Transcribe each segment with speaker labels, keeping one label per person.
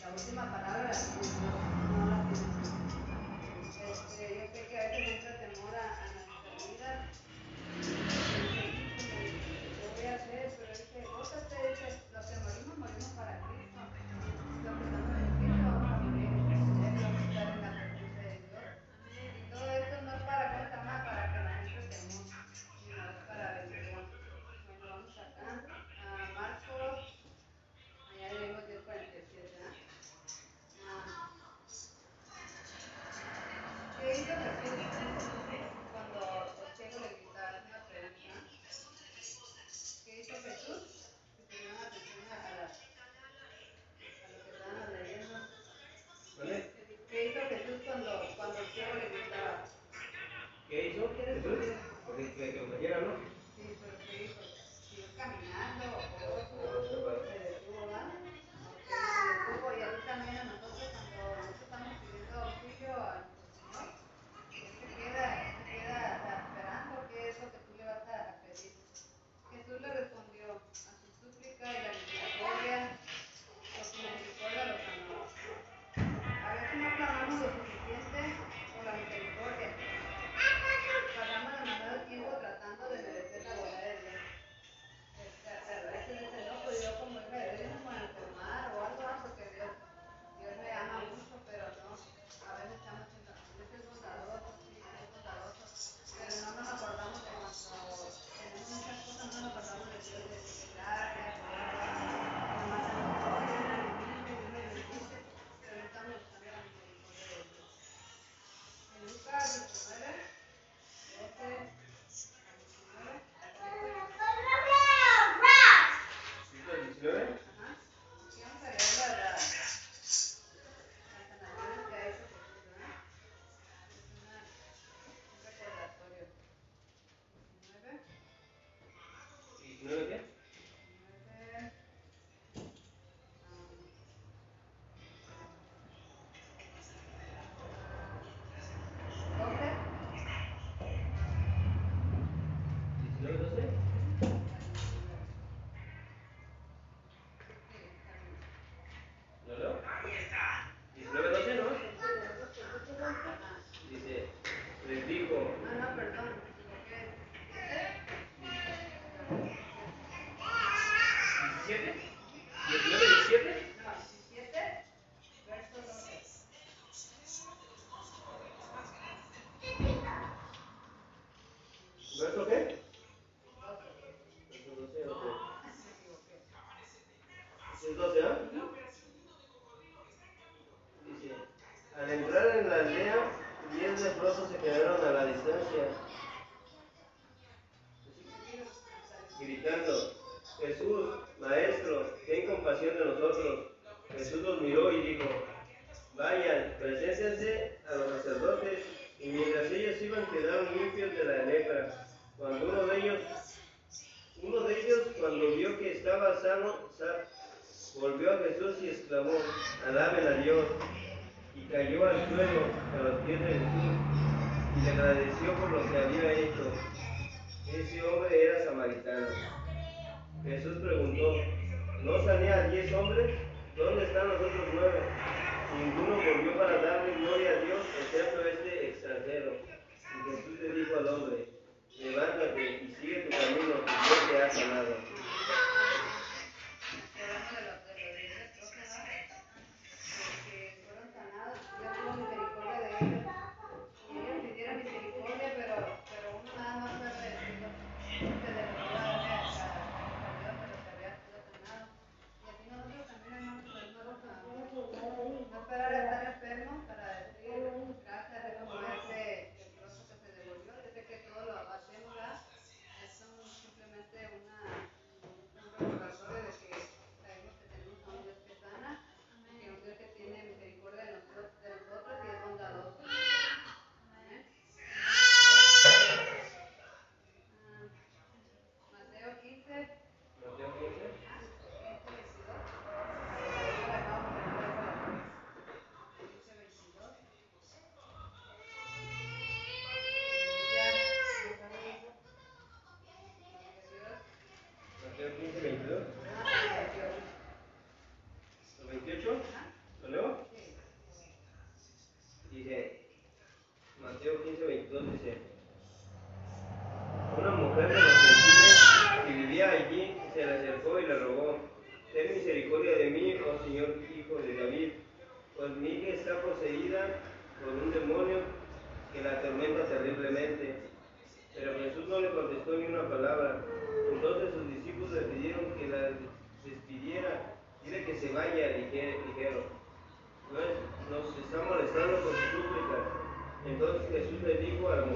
Speaker 1: Que morimos, morimos
Speaker 2: quedaron a la distancia, gritando, Jesús, Maestro, ten compasión de nosotros. Jesús los miró y dijo, vayan, preséntense a los sacerdotes. Y mientras ellos iban quedaron limpios de la lepra. Cuando uno de ellos, uno de ellos cuando vio que estaba sano, volvió a Jesús y exclamó, alaben a Dios. Y cayó al suelo a los pies de Jesús y le agradeció por lo que había hecho. Ese hombre era samaritano. Jesús preguntó, ¿no sané a diez hombres? ¿Dónde están los otros nueve? Ninguno volvió para darle gloria a Dios, excepto este extranjero. Y Jesús le dijo al hombre, levántate y sigue tu camino, yo te has sanado.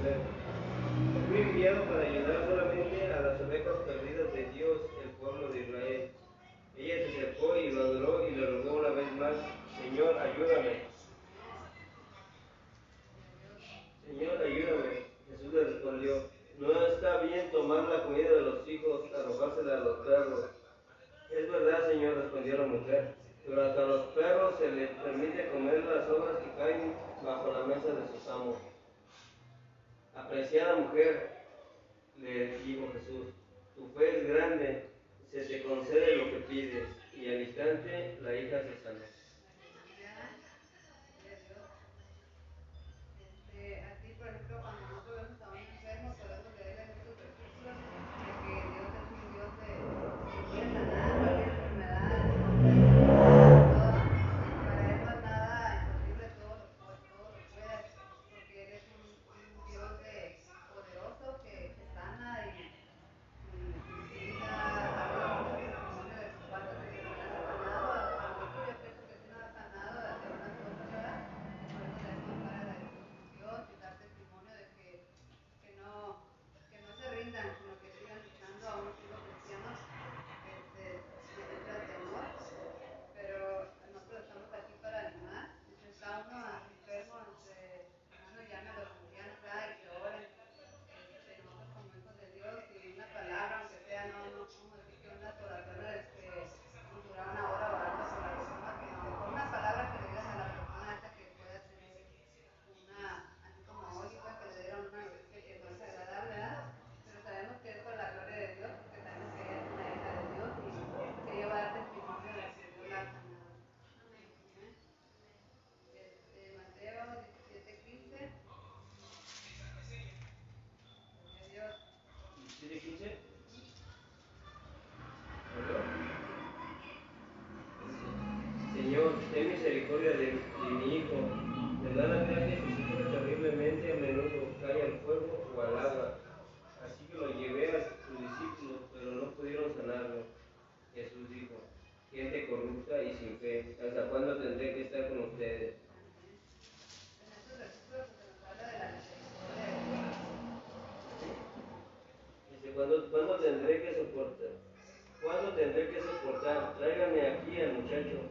Speaker 2: Fui enviado para ayudar solamente a las ovejas perdidas
Speaker 1: ¿Cuándo, ¿Cuándo, tendré que soportar? ¿Cuándo tendré que soportar? Tráigame aquí al muchacho.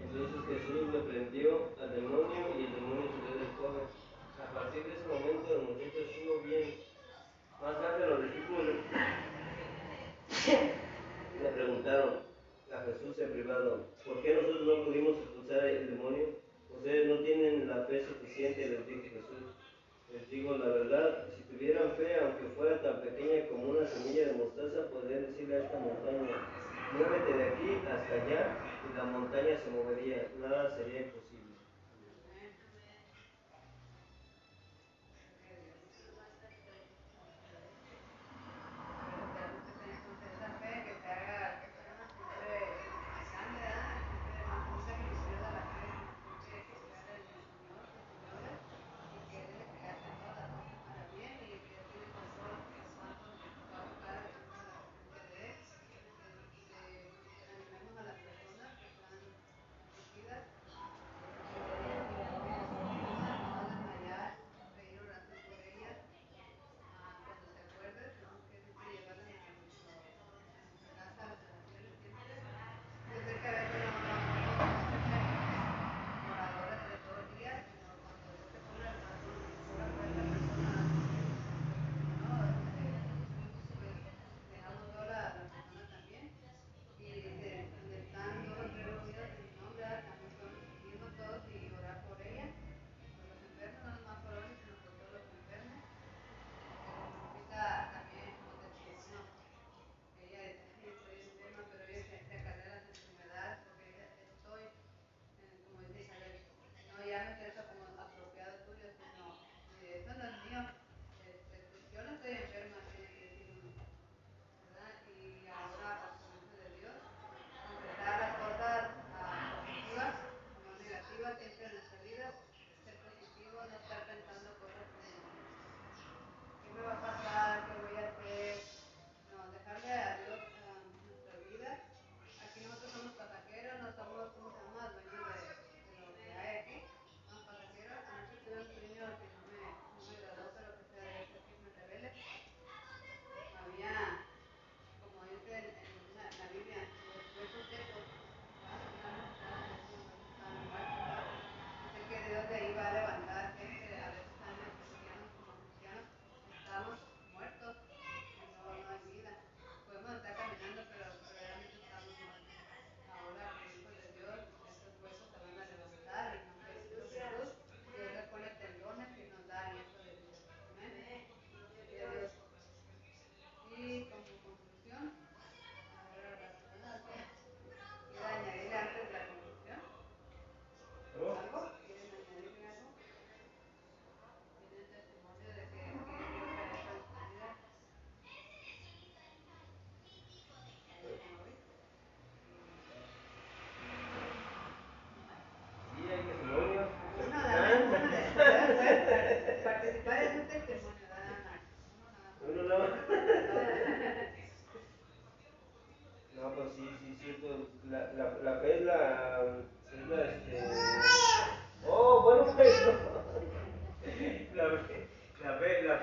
Speaker 1: Entonces Jesús reprendió al demonio y el demonio salió del joven. A partir de ese momento el muchacho estuvo bien. Más tarde los discípulos le preguntaron a Jesús en privado, ¿por qué nosotros no pudimos expulsar el demonio? Ustedes no tienen la fe suficiente, les dijo Jesús. Les digo la verdad, si tuvieran fe, aunque fuera tan pequeña como una semilla de mostaza, podría decirle a esta montaña, muévete de aquí hasta allá, y la montaña se movería, nada sería imposible.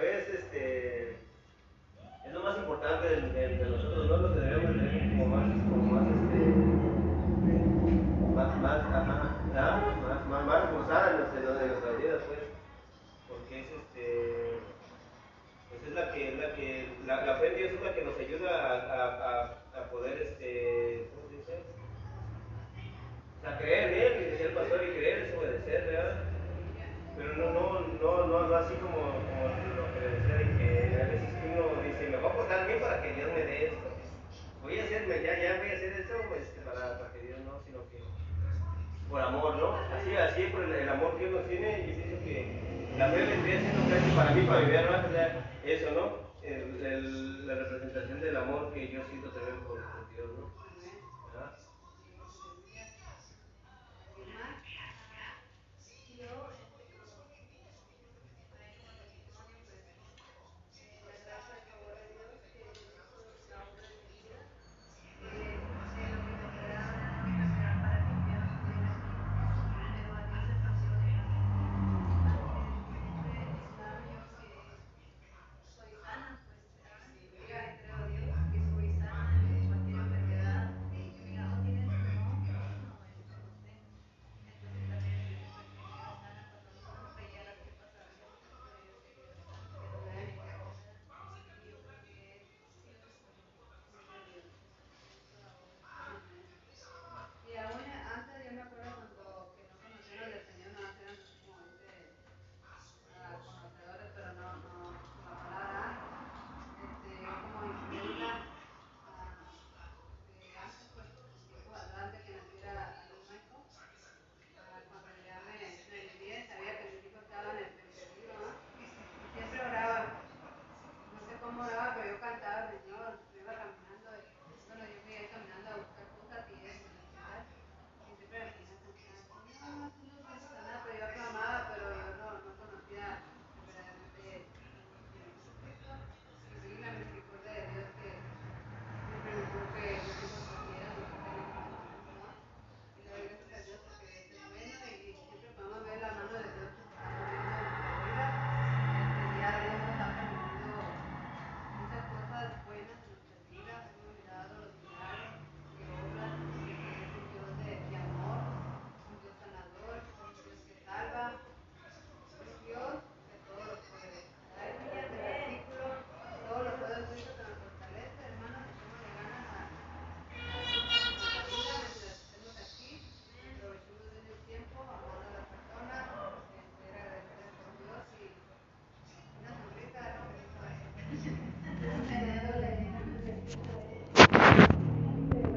Speaker 2: vez este, por
Speaker 1: amor, ¿no? Así, así, por el, amor que uno tiene, y es eso que la fe vendría siendo casi para mí, para mi vida, ¿no? O sea, eso, ¿no? El, la representación del amor que yo siento también por